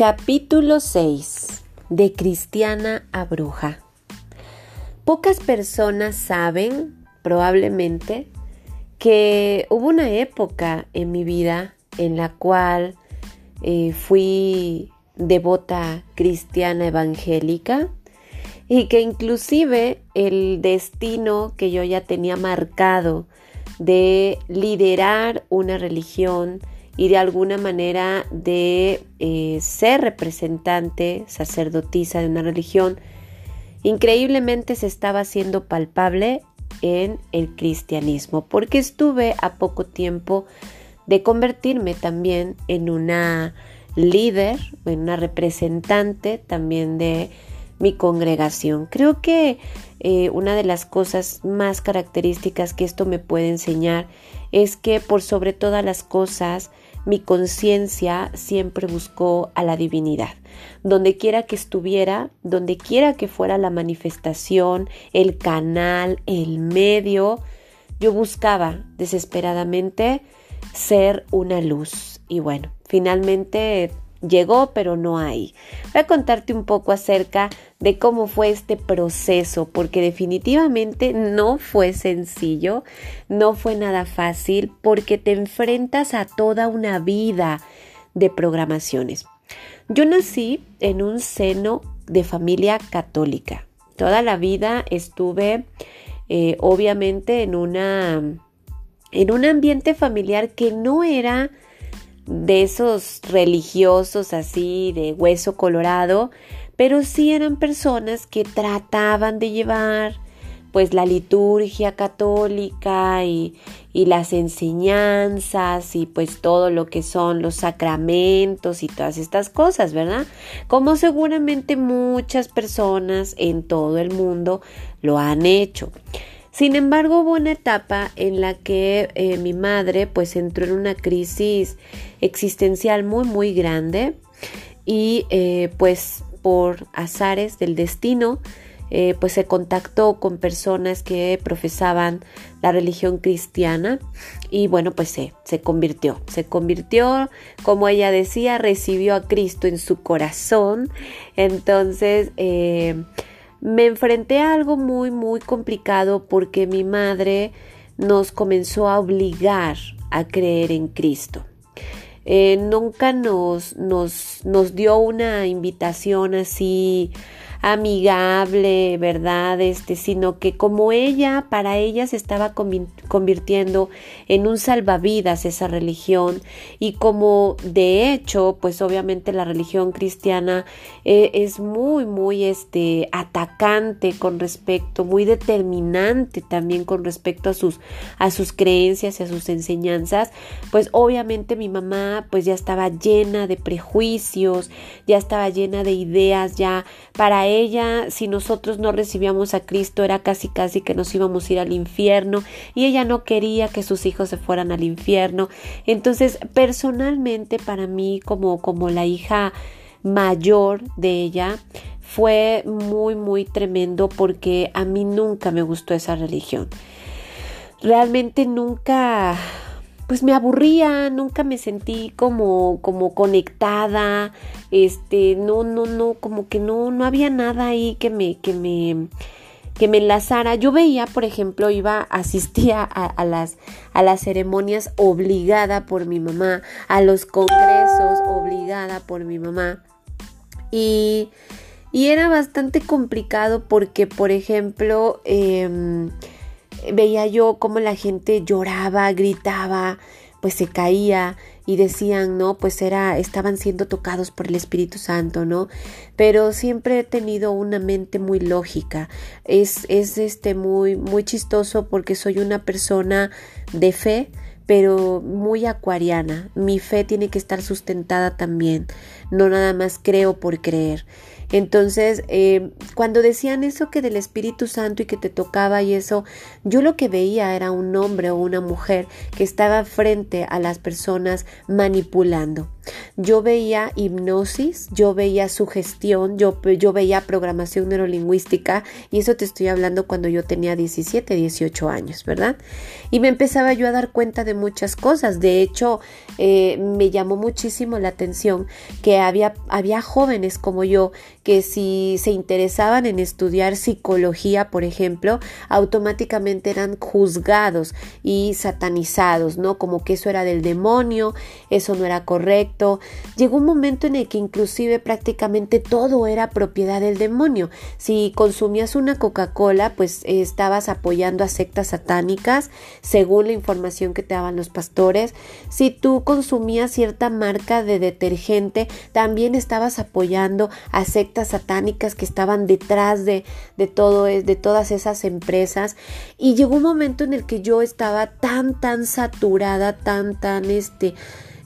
Capítulo 6 De cristiana a bruja. Pocas personas saben, probablemente, que hubo una época en mi vida en la cual eh, fui devota cristiana evangélica y que inclusive el destino que yo ya tenía marcado de liderar una religión y de alguna manera de eh, ser representante, sacerdotisa de una religión, increíblemente se estaba haciendo palpable en el cristianismo, porque estuve a poco tiempo de convertirme también en una líder, en una representante también de mi congregación. Creo que eh, una de las cosas más características que esto me puede enseñar es que por sobre todas las cosas mi conciencia siempre buscó a la divinidad. Donde quiera que estuviera, donde quiera que fuera la manifestación, el canal, el medio, yo buscaba desesperadamente ser una luz. Y bueno, finalmente llegó, pero no hay. Voy a contarte un poco acerca de cómo fue este proceso, porque definitivamente no fue sencillo, no fue nada fácil, porque te enfrentas a toda una vida de programaciones. Yo nací en un seno de familia católica. Toda la vida estuve eh, obviamente en una en un ambiente familiar que no era de esos religiosos así de hueso colorado, pero sí eran personas que trataban de llevar pues la liturgia católica y, y, las enseñanzas y pues todo lo que son los sacramentos y todas estas cosas, ¿verdad? Como seguramente muchas personas en todo el mundo lo han hecho. Sin embargo, hubo una etapa en la que eh, mi madre pues entró en una crisis existencial muy muy grande y eh, pues por azares del destino eh, pues se contactó con personas que profesaban la religión cristiana y bueno pues se, se convirtió, se convirtió como ella decía, recibió a Cristo en su corazón. Entonces me enfrenté a algo muy, muy complicado porque mi madre nos comenzó a obligar a creer en Cristo. Eh, nunca nos, nos, nos dio una invitación así amigable, ¿verdad? Este, sino que como ella, para ella se estaba convirtiendo en un salvavidas esa religión y como de hecho, pues obviamente la religión cristiana eh, es muy, muy este, atacante con respecto, muy determinante también con respecto a sus, a sus creencias y a sus enseñanzas, pues obviamente mi mamá pues ya estaba llena de prejuicios, ya estaba llena de ideas, ya para ella, si nosotros no recibíamos a Cristo, era casi casi que nos íbamos a ir al infierno y ella no quería que sus hijos se fueran al infierno. Entonces, personalmente para mí, como, como la hija mayor de ella, fue muy, muy tremendo porque a mí nunca me gustó esa religión. Realmente nunca pues me aburría, nunca me sentí como, como conectada, este, no, no, no, como que no, no había nada ahí que me, que me, que me enlazara. Yo veía, por ejemplo, iba, asistía a, las, a las ceremonias obligada por mi mamá, a los congresos obligada por mi mamá. Y, y era bastante complicado porque, por ejemplo, eh, veía yo cómo la gente lloraba, gritaba, pues se caía y decían, ¿no? Pues era, estaban siendo tocados por el Espíritu Santo, ¿no? Pero siempre he tenido una mente muy lógica. Es, es este muy, muy chistoso porque soy una persona de fe, pero muy acuariana. Mi fe tiene que estar sustentada también. No nada más creo por creer. Entonces, eh, cuando decían eso que del Espíritu Santo y que te tocaba y eso, yo lo que veía era un hombre o una mujer que estaba frente a las personas manipulando. Yo veía hipnosis, yo veía sugestión, yo, yo veía programación neurolingüística y eso te estoy hablando cuando yo tenía 17, 18 años, ¿verdad? Y me empezaba yo a dar cuenta de muchas cosas. De hecho, eh, me llamó muchísimo la atención que había, había jóvenes como yo que si se interesaban en estudiar psicología, por ejemplo, automáticamente eran juzgados y satanizados, ¿no? Como que eso era del demonio, eso no era correcto. Llegó un momento en el que inclusive prácticamente todo era propiedad del demonio. Si consumías una Coca-Cola, pues estabas apoyando a sectas satánicas, según la información que te daban los pastores. Si tú consumías cierta marca de detergente, también estabas apoyando a sectas satánicas que estaban detrás de, de todo, de todas esas empresas. Y llegó un momento en el que yo estaba tan, tan saturada, tan, tan, este,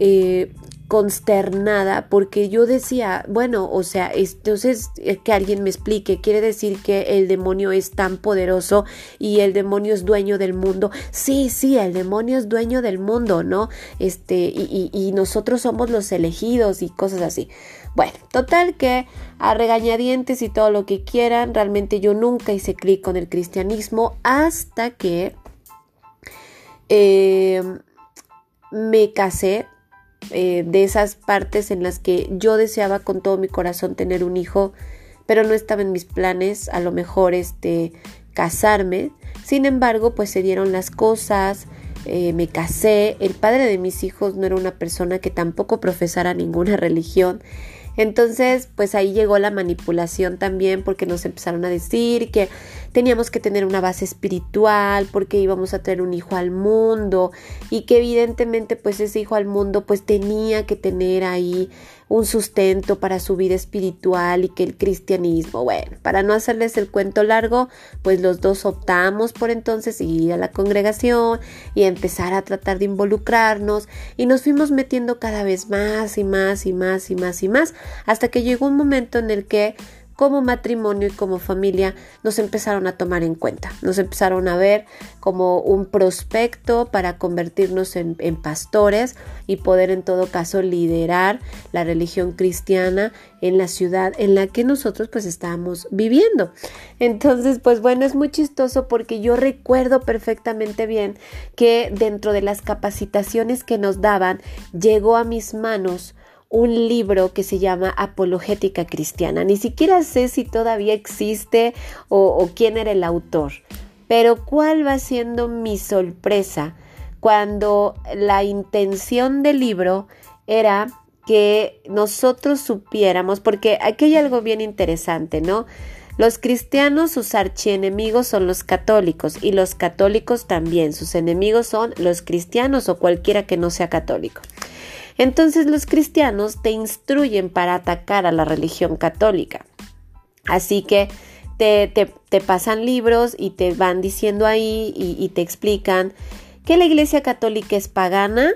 eh, consternada porque yo decía, bueno, o sea, entonces eh, que alguien me explique, quiere decir que el demonio es tan poderoso y el demonio es dueño del mundo. Sí, sí, el demonio es dueño del mundo, ¿no? Este, y, y nosotros somos los elegidos y cosas así. Bueno, total que a regañadientes y todo lo que quieran, realmente yo nunca hice clic con el cristianismo hasta que eh, me casé. Eh, de esas partes en las que yo deseaba con todo mi corazón tener un hijo, pero no estaba en mis planes, a lo mejor este casarme. Sin embargo, pues se dieron las cosas, eh, me casé, el padre de mis hijos no era una persona que tampoco profesara ninguna religión. Entonces, pues ahí llegó la manipulación también porque nos empezaron a decir que teníamos que tener una base espiritual porque íbamos a tener un hijo al mundo y que evidentemente pues ese hijo al mundo pues tenía que tener ahí un sustento para su vida espiritual y que el cristianismo, bueno, para no hacerles el cuento largo, pues los dos optamos por entonces ir a la congregación y empezar a tratar de involucrarnos y nos fuimos metiendo cada vez más y más y más y más y más hasta que llegó un momento en el que como matrimonio y como familia nos empezaron a tomar en cuenta, nos empezaron a ver como un prospecto para convertirnos en, pastores y poder en todo caso liderar la religión cristiana en la ciudad en la que nosotros pues estábamos viviendo. Entonces pues bueno, es muy chistoso porque yo recuerdo perfectamente bien que dentro de las capacitaciones que nos daban llegó a mis manos un libro que se llama Apologética Cristiana. Ni siquiera sé si todavía existe o, quién era el autor, pero cuál va siendo mi sorpresa cuando la intención del libro era que nosotros supiéramos, porque aquí hay algo bien interesante, ¿no? Los cristianos, sus archienemigos son los católicos y los católicos también, sus enemigos son los cristianos o cualquiera que no sea católico. Entonces los cristianos te instruyen para atacar a la religión católica. Así que te, te, pasan libros y te van diciendo ahí y, y te explican que la iglesia católica es pagana.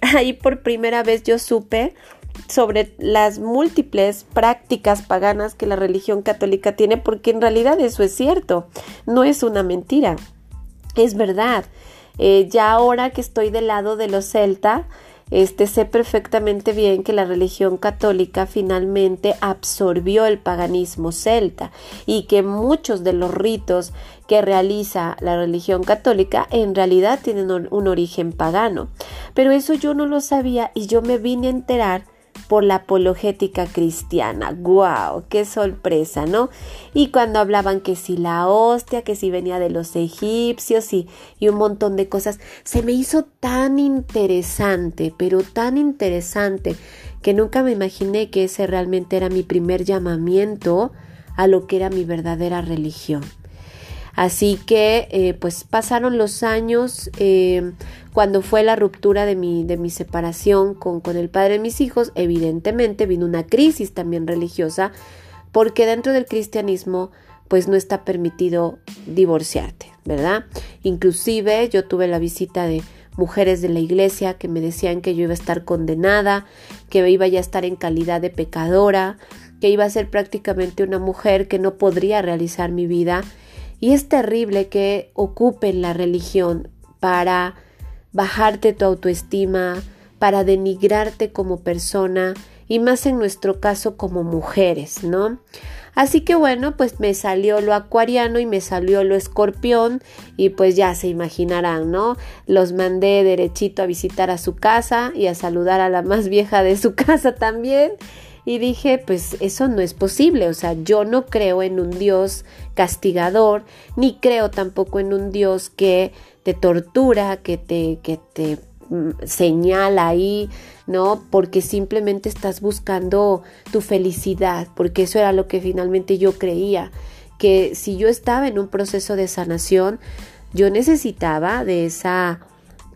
Ahí por primera vez yo supe sobre las múltiples prácticas paganas que la religión católica tiene, porque en realidad eso es cierto, no es una mentira, es verdad. Eh, ya ahora que estoy del lado de los celta, este, sé perfectamente bien que la religión católica finalmente absorbió el paganismo celta y que muchos de los ritos que realiza la religión católica en realidad tienen un origen pagano. Pero eso yo no lo sabía y yo me vine a enterar por la apologética cristiana. ¡Guau! ¡Qué sorpresa, ¿no? Y cuando hablaban que si la hostia, que si venía de los egipcios y, y un montón de cosas, se me hizo tan interesante, pero tan interesante, que nunca me imaginé que ese realmente era mi primer llamamiento a lo que era mi verdadera religión. Así que eh, pues pasaron los años, eh, cuando fue la ruptura de mi, de mi separación con, con el padre de mis hijos, evidentemente vino una crisis también religiosa, porque dentro del cristianismo pues no está permitido divorciarte, ¿verdad? Inclusive yo tuve la visita de mujeres de la iglesia que me decían que yo iba a estar condenada, que iba ya a estar en calidad de pecadora, que iba a ser prácticamente una mujer que no podría realizar mi vida y es terrible que ocupen la religión para bajarte tu autoestima, para denigrarte como persona y más en nuestro caso como mujeres, ¿no? Así que bueno, pues me salió lo acuariano y me salió lo escorpión y pues ya se imaginarán, ¿no? Los mandé derechito a visitar a su casa y a saludar a la más vieja de su casa también. Y dije, pues eso no es posible, o sea, yo no creo en un Dios castigador, ni creo tampoco en un Dios que te tortura, que te, que te mm, señala ahí ¿no? Porque simplemente estás buscando tu felicidad, porque eso era lo que finalmente yo creía, que si yo estaba en un proceso de sanación, yo necesitaba de esa,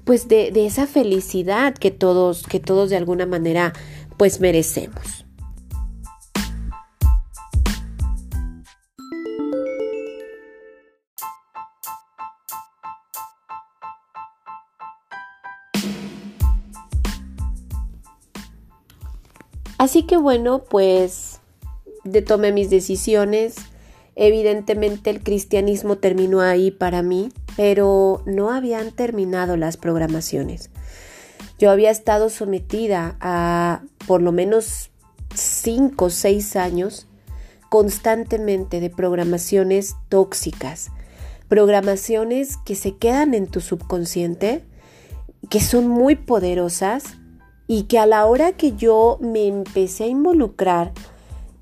pues de, de esa felicidad que todos, que todos de alguna manera, pues merecemos. Así que bueno, pues tomé mis decisiones. Evidentemente el cristianismo terminó ahí para mí, pero no habían terminado las programaciones. Yo había estado sometida a por lo menos cinco o seis años constantemente de programaciones tóxicas, programaciones que se quedan en tu subconsciente, que son muy poderosas y que a la hora que yo me empecé a involucrar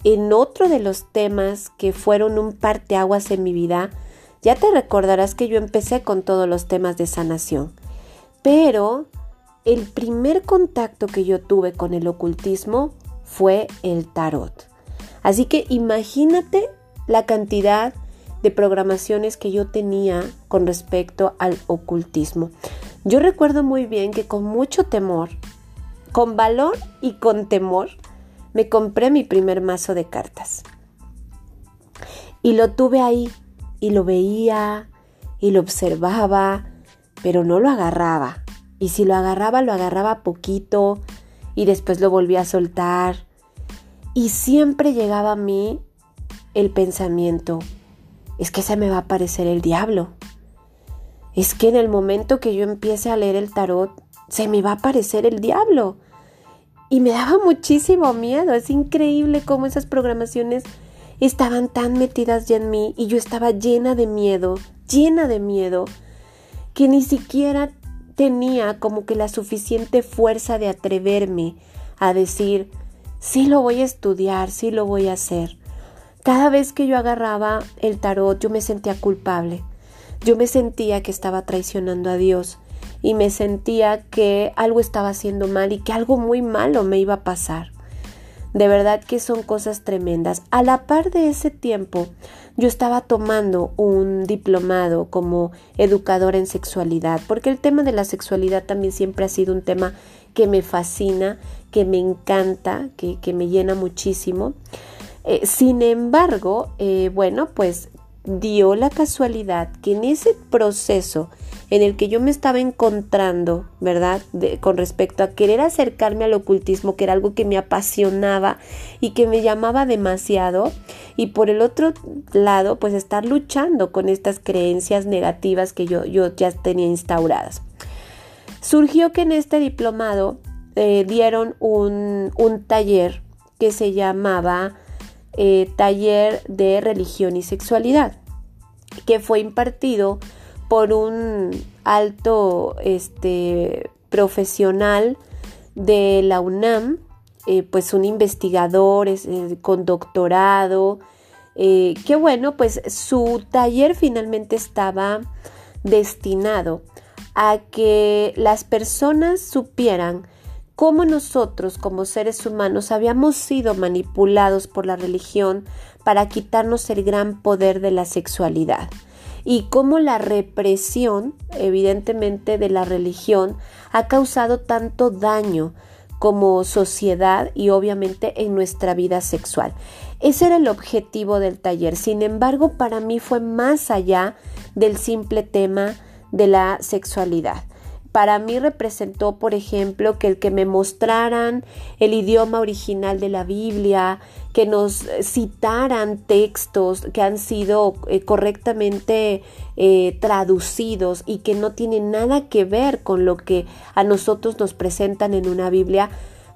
en otro de los temas que fueron un parteaguas en mi vida, ya te recordarás que yo empecé con todos los temas de sanación. Pero el primer contacto que yo tuve con el ocultismo fue el tarot. Así que imagínate la cantidad de programaciones que yo tenía con respecto al ocultismo. Yo recuerdo muy bien que con mucho temor con valor y con temor, me compré mi primer mazo de cartas. Y lo tuve ahí, y lo veía, y lo observaba, pero no lo agarraba. Y si lo agarraba, lo agarraba poquito, y después lo volvía a soltar. Y siempre llegaba a mí el pensamiento, es que se me va a aparecer el diablo. Es que en el momento que yo empiece a leer el tarot, se me va a aparecer el diablo. Y me daba muchísimo miedo. Es increíble cómo esas programaciones estaban tan metidas ya en mí y yo estaba llena de miedo, llena de miedo, que ni siquiera tenía como que la suficiente fuerza de atreverme a decir, sí lo voy a estudiar, sí lo voy a hacer. Cada vez que yo agarraba el tarot yo me sentía culpable. Yo me sentía que estaba traicionando a Dios y me sentía que algo estaba haciendo mal y que algo muy malo me iba a pasar. De verdad que son cosas tremendas. A la par de ese tiempo, yo estaba tomando un diplomado como educadora en sexualidad, porque el tema de la sexualidad también siempre ha sido un tema que me fascina, que me encanta, que, me llena muchísimo. Eh, sin embargo, eh, bueno, pues dio la casualidad que en ese proceso en el que yo me estaba encontrando, ¿verdad? con respecto a querer acercarme al ocultismo, que era algo que me apasionaba y que me llamaba demasiado, y por el otro lado, pues estar luchando con estas creencias negativas que yo, yo ya tenía instauradas. Surgió que en este diplomado eh, dieron un, un taller que se llamaba eh, taller de religión y sexualidad, que fue impartido por un alto este, profesional de la UNAM, eh, pues un investigador eh, con doctorado, que bueno, pues su taller finalmente estaba destinado a que las personas supieran cómo nosotros como seres humanos habíamos sido manipulados por la religión para quitarnos el gran poder de la sexualidad y cómo la represión, evidentemente, de la religión ha causado tanto daño como sociedad y obviamente en nuestra vida sexual. Ese era el objetivo del taller. Sin embargo, para mí fue más allá del simple tema de la sexualidad para mí representó, por ejemplo, que el que me mostraran el idioma original de la Biblia, que nos citaran textos que han sido eh, correctamente eh, traducidos y que no tienen nada que ver con lo que a nosotros nos presentan en una Biblia,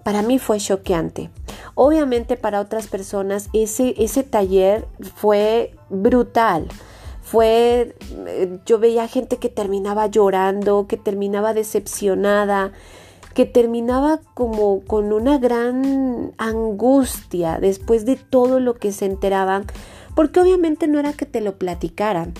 para mí fue choqueante. Obviamente para otras personas ese, ese taller fue brutal fue, eh, yo veía gente que terminaba llorando, que terminaba decepcionada, que terminaba como con una gran angustia después de todo lo que se enteraban, porque obviamente no era que te lo platicaran,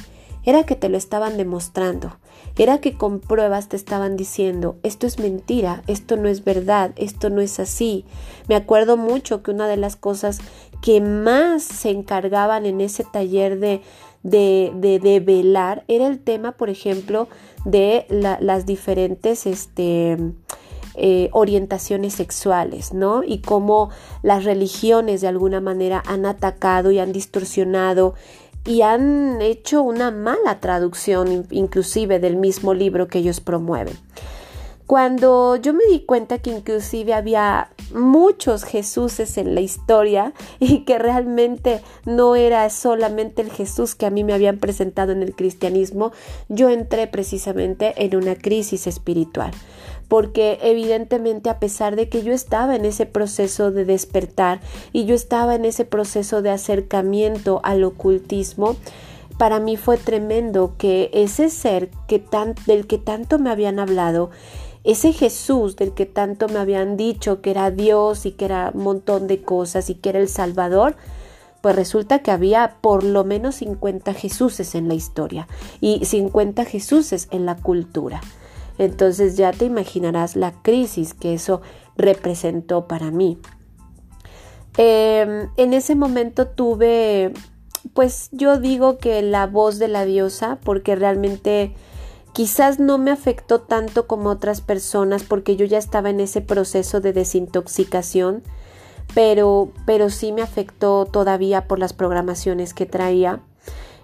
era que te lo estaban demostrando, era que con pruebas te estaban diciendo, esto es mentira, esto no es verdad, esto no es así. Me acuerdo mucho que una de las cosas que más se encargaban en ese taller de, de, de, velar era el tema, por ejemplo, de las diferentes este, eh, orientaciones sexuales, ¿no? Y cómo las religiones de alguna manera han atacado y han distorsionado y han hecho una mala traducción inclusive del mismo libro que ellos promueven. Cuando yo me di cuenta que inclusive había muchos Jesuses en la historia y que realmente no era solamente el Jesús que a mí me habían presentado en el cristianismo, yo entré precisamente en una crisis espiritual. Porque evidentemente a pesar de que yo estaba en ese proceso de despertar y yo estaba en ese proceso de acercamiento al ocultismo, para mí fue tremendo que ese ser que del que tanto me habían hablado ese Jesús del que tanto me habían dicho que era Dios y que era un montón de cosas y que era el Salvador, pues resulta que había por lo menos 50 Jesuses en la historia y 50 Jesuses en la cultura. Entonces ya te imaginarás la crisis que eso representó para mí. Em, en ese momento tuve, pues yo digo que la voz de la diosa, porque realmente Quizás no me afectó tanto como otras personas porque yo ya estaba en ese proceso de desintoxicación, pero, pero sí me afectó todavía por las programaciones que traía.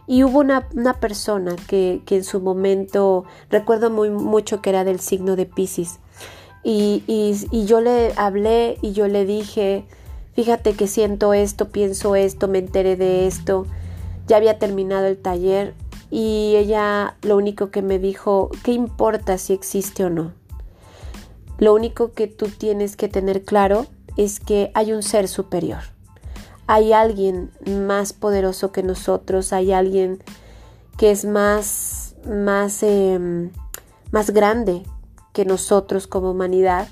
Y hubo una, persona que, en su momento, recuerdo muy mucho que era del signo de Pisces, y, y yo le hablé y yo le dije, fíjate que siento esto, pienso esto, me enteré de esto, ya había terminado el taller y ella lo único que me dijo, ¿qué importa si existe o no? Lo único que tú tienes que tener claro es que hay un ser superior. Hay alguien más poderoso que nosotros, hay alguien que es más, más, em, más grande que nosotros como humanidad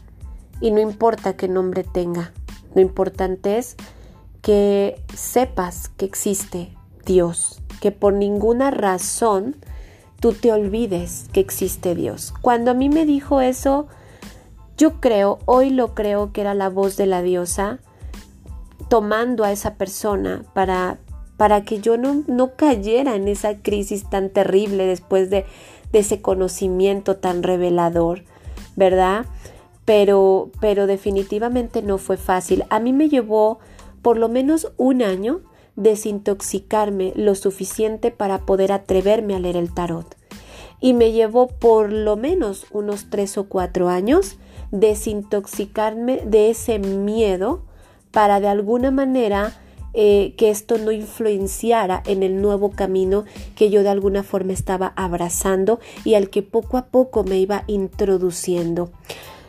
y no importa qué nombre tenga. Lo importante es que sepas que existe Dios, que por ninguna razón tú te olvides que existe Dios. Cuando a mí me dijo eso, yo creo, hoy lo creo que era la voz de la diosa tomando a esa persona para, para que yo no, no cayera en esa crisis tan terrible después de, de ese conocimiento tan revelador, ¿verdad? Pero, pero definitivamente no fue fácil. A mí me llevó por lo menos un año desintoxicarme lo suficiente para poder atreverme a leer el tarot. Y me llevó por lo menos unos tres o cuatro años desintoxicarme de ese miedo para de alguna manera eh, que esto no influenciara en el nuevo camino que yo de alguna forma estaba abrazando y al que poco a poco me iba introduciendo.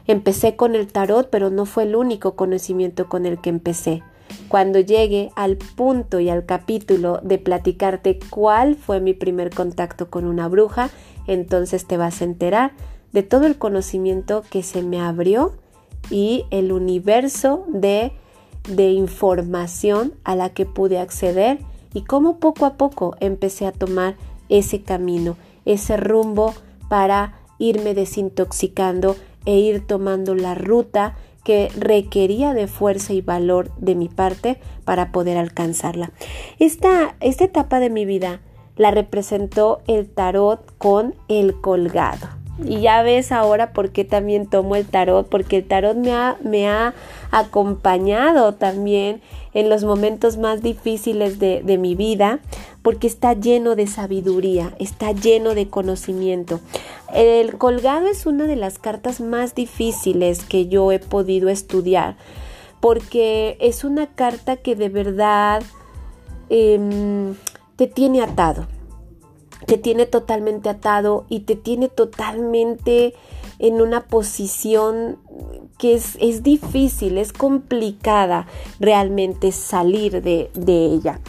Empecé con el tarot, pero no fue el único conocimiento con el que empecé. Cuando llegue al punto y al capítulo de platicarte cuál fue mi primer contacto con una bruja, entonces te vas a enterar de todo el conocimiento que se me abrió y el universo de, de información a la que pude acceder y cómo poco a poco empecé a tomar ese camino, ese rumbo para irme desintoxicando e ir tomando la ruta que requería de fuerza y valor de mi parte para poder alcanzarla. Esta, esta etapa de mi vida la representó el tarot con el colgado. Y ya ves ahora por qué también tomo el tarot, porque el tarot me ha, me ha acompañado también en los momentos más difíciles de, de mi vida, porque está lleno de sabiduría, está lleno de conocimiento. El colgado es una de las cartas más difíciles que yo he podido estudiar, porque es una carta que de verdad em, te tiene atado, te tiene totalmente atado y te tiene totalmente en una posición que es, es difícil, es complicada realmente salir de, de ella.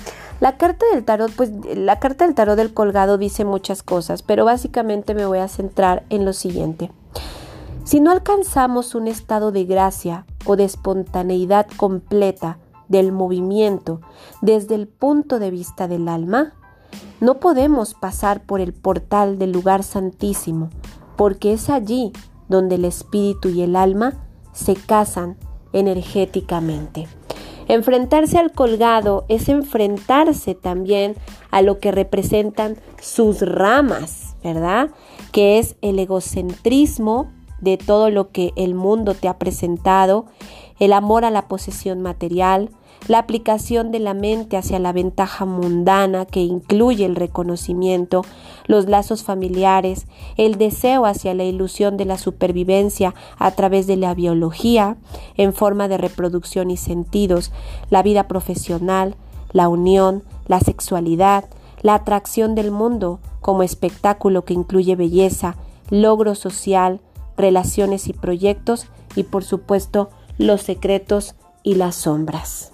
La carta del tarot, pues la carta del tarot del colgado dice muchas cosas, pero básicamente me voy a centrar en lo siguiente. Si no alcanzamos un estado de gracia o de espontaneidad completa del movimiento desde el punto de vista del alma, no podemos pasar por el portal del lugar santísimo, porque es allí donde el espíritu y el alma se casan energéticamente. Enfrentarse al colgado es enfrentarse también a lo que representan sus ramas, ¿verdad? Que es el egocentrismo de todo lo que el mundo te ha presentado, el amor a la posesión material, la aplicación de la mente hacia la ventaja mundana que incluye el reconocimiento, los lazos familiares, el deseo hacia la ilusión de la supervivencia a través de la biología en forma de reproducción y sentidos, la vida profesional, la unión, la sexualidad, la atracción del mundo como espectáculo que incluye belleza, logro social, relaciones y proyectos y por supuesto los secretos y las sombras.